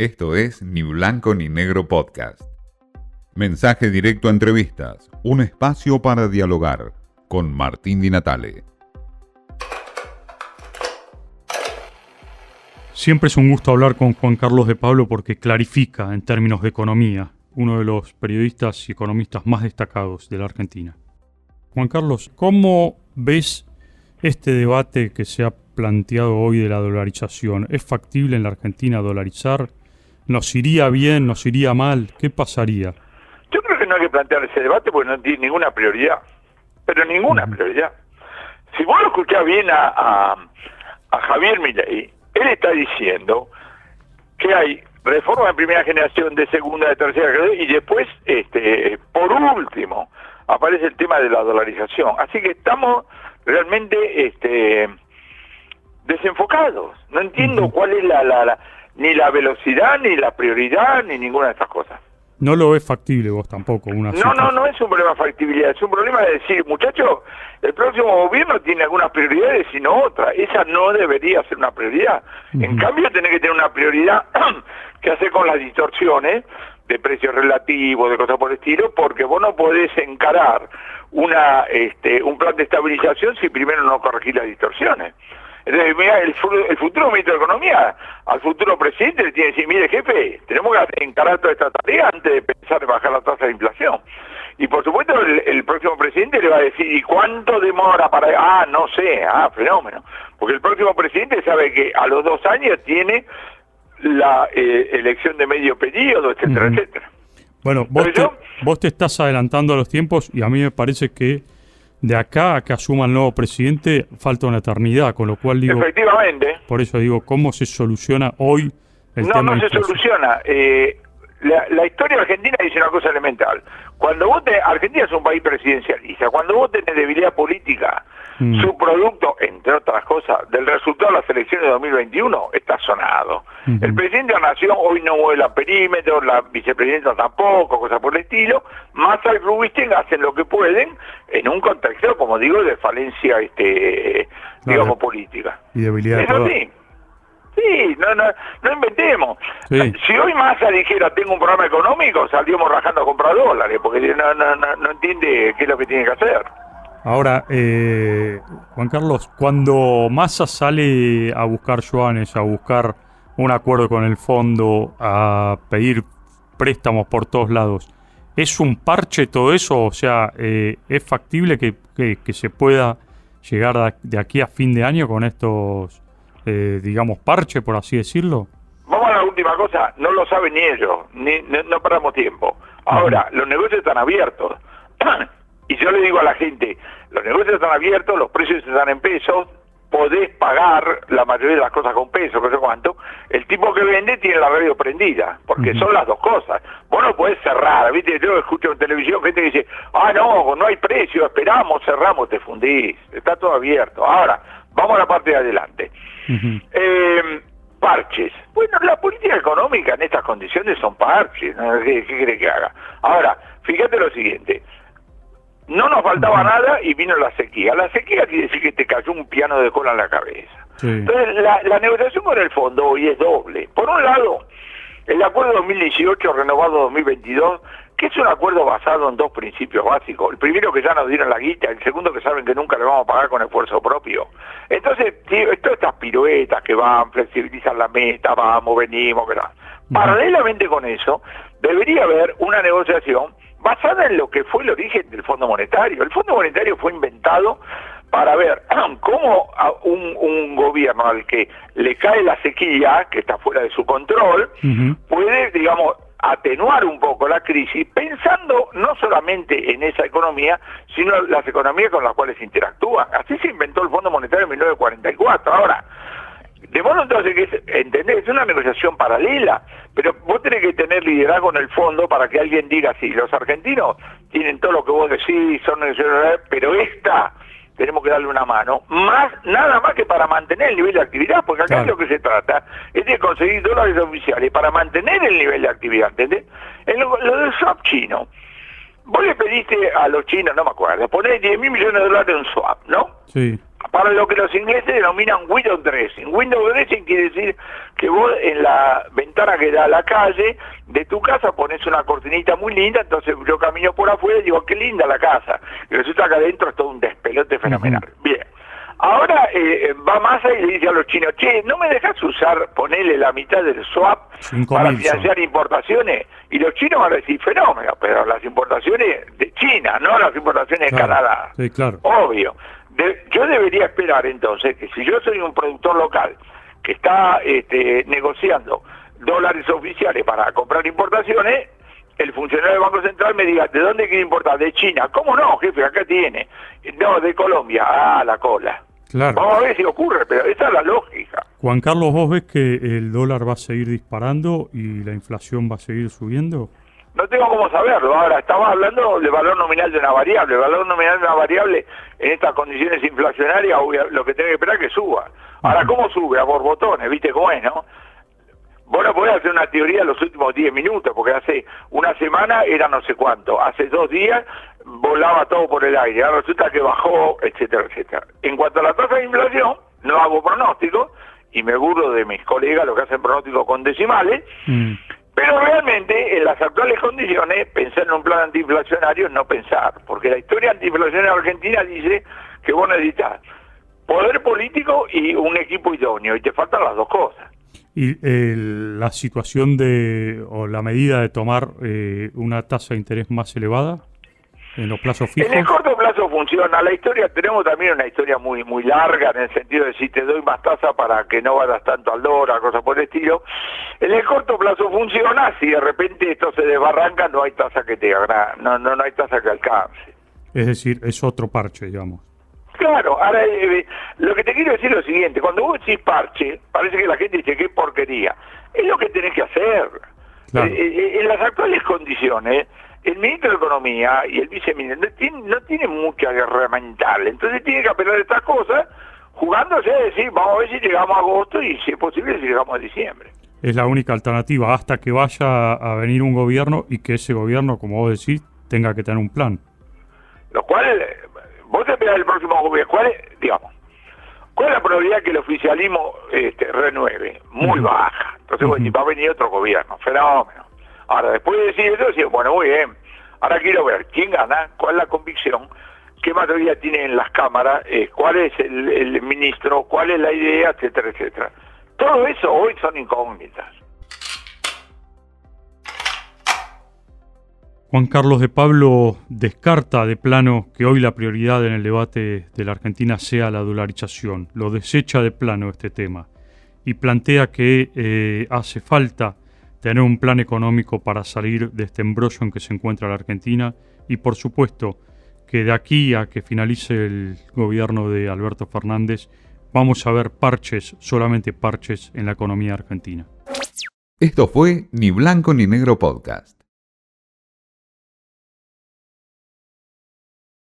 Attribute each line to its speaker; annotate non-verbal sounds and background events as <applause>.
Speaker 1: Esto es Ni Blanco ni Negro Podcast. Mensaje directo a entrevistas, un espacio para dialogar con Martín Di Natale.
Speaker 2: Siempre es un gusto hablar con Juan Carlos de Pablo porque clarifica en términos de economía, uno de los periodistas y economistas más destacados de la Argentina. Juan Carlos, ¿cómo ves este debate que se ha planteado hoy de la dolarización? ¿Es factible en la Argentina dolarizar? ¿Nos iría bien? ¿Nos iría mal? ¿Qué pasaría?
Speaker 3: Yo creo que no hay que plantear ese debate porque no tiene ninguna prioridad. Pero ninguna prioridad. Si vos lo escuchás bien a, a, a Javier Milei, él está diciendo que hay reforma en primera generación, de segunda, de tercera y después, este, por último, aparece el tema de la dolarización. Así que estamos realmente este, desenfocados. No entiendo cuál es la, la, ni la velocidad, ni la prioridad, ni ninguna de estas cosas.
Speaker 2: No lo ves factible vos tampoco. Una
Speaker 3: no, no, no es un problema de factibilidad, es un problema de decir, muchachos, el próximo gobierno tiene algunas prioridades y no otras. Esa no debería ser una prioridad. En cambio, tiene que tener una prioridad <clears throat> que hace con las distorsiones de precios relativos, de cosas por el estilo, porque vos no podés encarar una este, un plan de estabilización si primero no corregís las distorsiones. Entonces, mira, el, futuro ministro de Economía al futuro presidente le tiene que decir, mire jefe, tenemos que encarar toda esta tarea antes de pensar en bajar la tasa de inflación. Y por supuesto el, próximo presidente le va a decir, ¿y cuánto demora para...? Ah, no sé, ah, fenómeno. Porque el próximo presidente sabe que a los dos años tiene la eh, elección de medio periodo, etcétera, etcétera.
Speaker 2: Bueno, vos te, vos te estás adelantando a los tiempos y a mí me parece que de acá a que asuma el nuevo presidente falta una eternidad, con lo cual digo...
Speaker 3: Efectivamente.
Speaker 2: Por eso digo, ¿cómo se soluciona hoy el
Speaker 3: no,
Speaker 2: tema?
Speaker 3: No, no se soluciona. Eh, la, historia argentina dice una cosa elemental. Cuando vos te, Argentina es un país presidencialista, cuando vos tenés debilidad política, mm. su producto, entre otras cosas, del resultado de las elecciones de 2021 está sonado. El presidente de la Nación hoy no mueve la perímetro, la vicepresidenta tampoco, cosas por el estilo. Massa y Rubinstein hacen lo que pueden en un contexto, como digo, de falencia, este, digamos, política.
Speaker 2: Y debilidad.
Speaker 3: Eso sí. Sí, no, no, no inventemos. Si hoy Massa dijera tengo un programa económico, saldríamos rajando a comprar dólares, porque no, no, no, no entiende qué es lo que tiene que hacer.
Speaker 2: Ahora, eh, Juan Carlos, cuando Massa sale a buscar yuanes, a buscar un acuerdo con el fondo, a pedir préstamos por todos lados, ¿es un parche todo eso? O sea, eh, ¿es factible que, que, se pueda llegar de aquí a fin de año con estos eh, digamos, parche, por así decirlo?
Speaker 3: Vamos a la última cosa, no lo saben ni ellos, ni, no, perdamos tiempo. Ahora, los negocios están abiertos. <clears throat> y yo le digo a la gente, los negocios están abiertos, los precios están en pesos, podés pagar la mayoría de las cosas con pesos, no sé cuánto, el tipo que vende tiene la radio prendida, porque son las dos cosas. Vos no podés cerrar, ¿viste? Yo escucho en televisión gente que dice, ah, no, no hay precio, esperamos, cerramos, te fundís, está todo abierto. Ahora, vamos a la parte de adelante. Eh, parches. Bueno, la política económica en estas condiciones son parches. ¿Qué, quiere que haga? Ahora, fíjate lo siguiente. No nos faltaba nada y vino la sequía. La sequía quiere decir que te cayó piano de cola en la cabeza. Entonces, la, la negociación con el fondo hoy es doble. Por un lado, el acuerdo 2018 renovado 2022 que es un acuerdo basado en dos principios básicos. El primero que ya nos dieron la guita, el segundo que saben que nunca le vamos a pagar con esfuerzo propio. Entonces, todas estas piruetas que van, flexibilizan la meta, vamos, venimos, ¿verdad? Paralelamente con eso, debería haber una negociación basada en lo que fue el origen del Fondo Monetario. El Fondo Monetario fue inventado para ver <clears throat> cómo un, un, gobierno al que le cae la sequía, que está fuera de su control, puede, digamos, atenuar un poco la crisis pensando no solamente en esa economía, sino las economías con las cuales interactúan. Así se inventó el Fondo Monetario en 1944. Ahora, de modo entonces que es, ¿entendés? Es una negociación paralela, pero vos tenés que tener liderazgo en el fondo para que alguien diga, sí, los argentinos tienen todo lo que vos decís, son negociaciones, pero esta tenemos que darle una mano, más nada más que para mantener el nivel de actividad, porque acá lo que se trata es de conseguir dólares oficiales para mantener el nivel de actividad, ¿entendés? En lo, del swap chino, vos le pediste a los chinos, no me acuerdo, poner 10 mil millones de dólares en un swap, ¿no?
Speaker 2: Sí.
Speaker 3: Para lo que los ingleses denominan window dressing. Window dressing quiere decir que vos en la ventana que da a la calle de tu casa pones una cortinita muy linda, entonces yo camino por afuera y digo, qué linda la casa. Y resulta que adentro es todo un despelote fenomenal. Bien. Ahora eh, va Massa y le dice a los chinos, che, ¿no me dejas usar, ponerle la mitad del swap para financiar importaciones? Y los chinos van a decir, fenómeno, pero las importaciones de China, no las importaciones de Canadá.
Speaker 2: Sí, claro.
Speaker 3: Obvio. Yo debería esperar entonces que si yo soy un productor local que está este, negociando dólares oficiales para comprar importaciones, el funcionario del Banco Central me diga, ¿de dónde quiere importar? De China. ¿Cómo no, jefe? Acá tiene. No, de Colombia. Ah, la cola. Vamos a ver si ocurre, pero esa es la lógica.
Speaker 2: Juan Carlos, ¿vos ves que el dólar va a seguir disparando y la inflación va a seguir subiendo?
Speaker 3: No tengo cómo saberlo. Ahora, estamos hablando del valor nominal de una variable. El valor nominal de una variable en estas condiciones inflacionarias, lo que tiene que esperar es que suba. Ahora, ¿cómo sube? A borbotones, ¿viste cómo es, no? Vos no podés hacer una teoría en los últimos 10 minutos, porque hace una semana era no sé cuánto, hace dos días volaba todo por el aire, ahora resulta que bajó, etcétera, etcétera. En cuanto a la tasa de inflación, no hago pronóstico, y me burlo de mis colegas, los que hacen pronósticos con decimales, mm. Pero realmente en las actuales condiciones, pensar en un plan antiinflacionario es no pensar, porque la historia antiinflacionaria argentina dice que vos necesitas poder político y un equipo idóneo, y te faltan las dos cosas.
Speaker 2: Y la situación de, o la medida de tomar eh, una tasa de interés más elevada en los plazos fijos.
Speaker 3: En el corto plazo funciona. La historia, tenemos también una historia muy muy larga en el sentido de si te doy más tasa para que no vayas tanto al dólar, cosas por el estilo. En el corto plazo funciona, si de repente esto se desbarranca, no hay tasa que te haga, no, no, no hay tasa que alcance.
Speaker 2: Es decir, es otro parche, digamos.
Speaker 3: Claro, ahora eh, lo que te quiero decir es lo siguiente, cuando vos decís parche, parece que la gente dice qué porquería. Es lo que tenés que hacer. Eh, eh, en las actuales condiciones, el ministro de Economía y el viceministro no tienen, no tienen mucha guerra mental, entonces tiene que apelar a estas cosas jugándose a decir, vamos a ver si llegamos a agosto y si es posible si llegamos a diciembre.
Speaker 2: Es la única alternativa. Hasta que vaya a venir un gobierno y que ese gobierno, como vos decís, tenga que tener un plan.
Speaker 3: Lo cual vos esperás el próximo gobierno, ¿cuál es, digamos, cuál es la probabilidad que el oficialismo este, renueve? Muy baja. Entonces, va a venir otro gobierno, fenómeno. Ahora, después de decir eso, decir, bueno, muy bien, ahora quiero ver quién gana, cuál es la convicción, qué mayoría tiene en las cámaras, eh, cuál es el, el ministro, cuál es la idea, etcétera, etcétera. Todo eso hoy son incógnitas.
Speaker 2: Juan Carlos de Pablo descarta de plano que hoy la prioridad en el debate de la Argentina sea la dolarización, lo desecha de plano este tema y plantea que eh, hace falta tener un plan económico para salir de este embrollo en que se encuentra la Argentina y por supuesto que de aquí a que finalice el gobierno de Alberto Fernández vamos a ver parches, solamente parches en la economía argentina.
Speaker 1: Esto fue Ni Blanco ni Negro Podcast.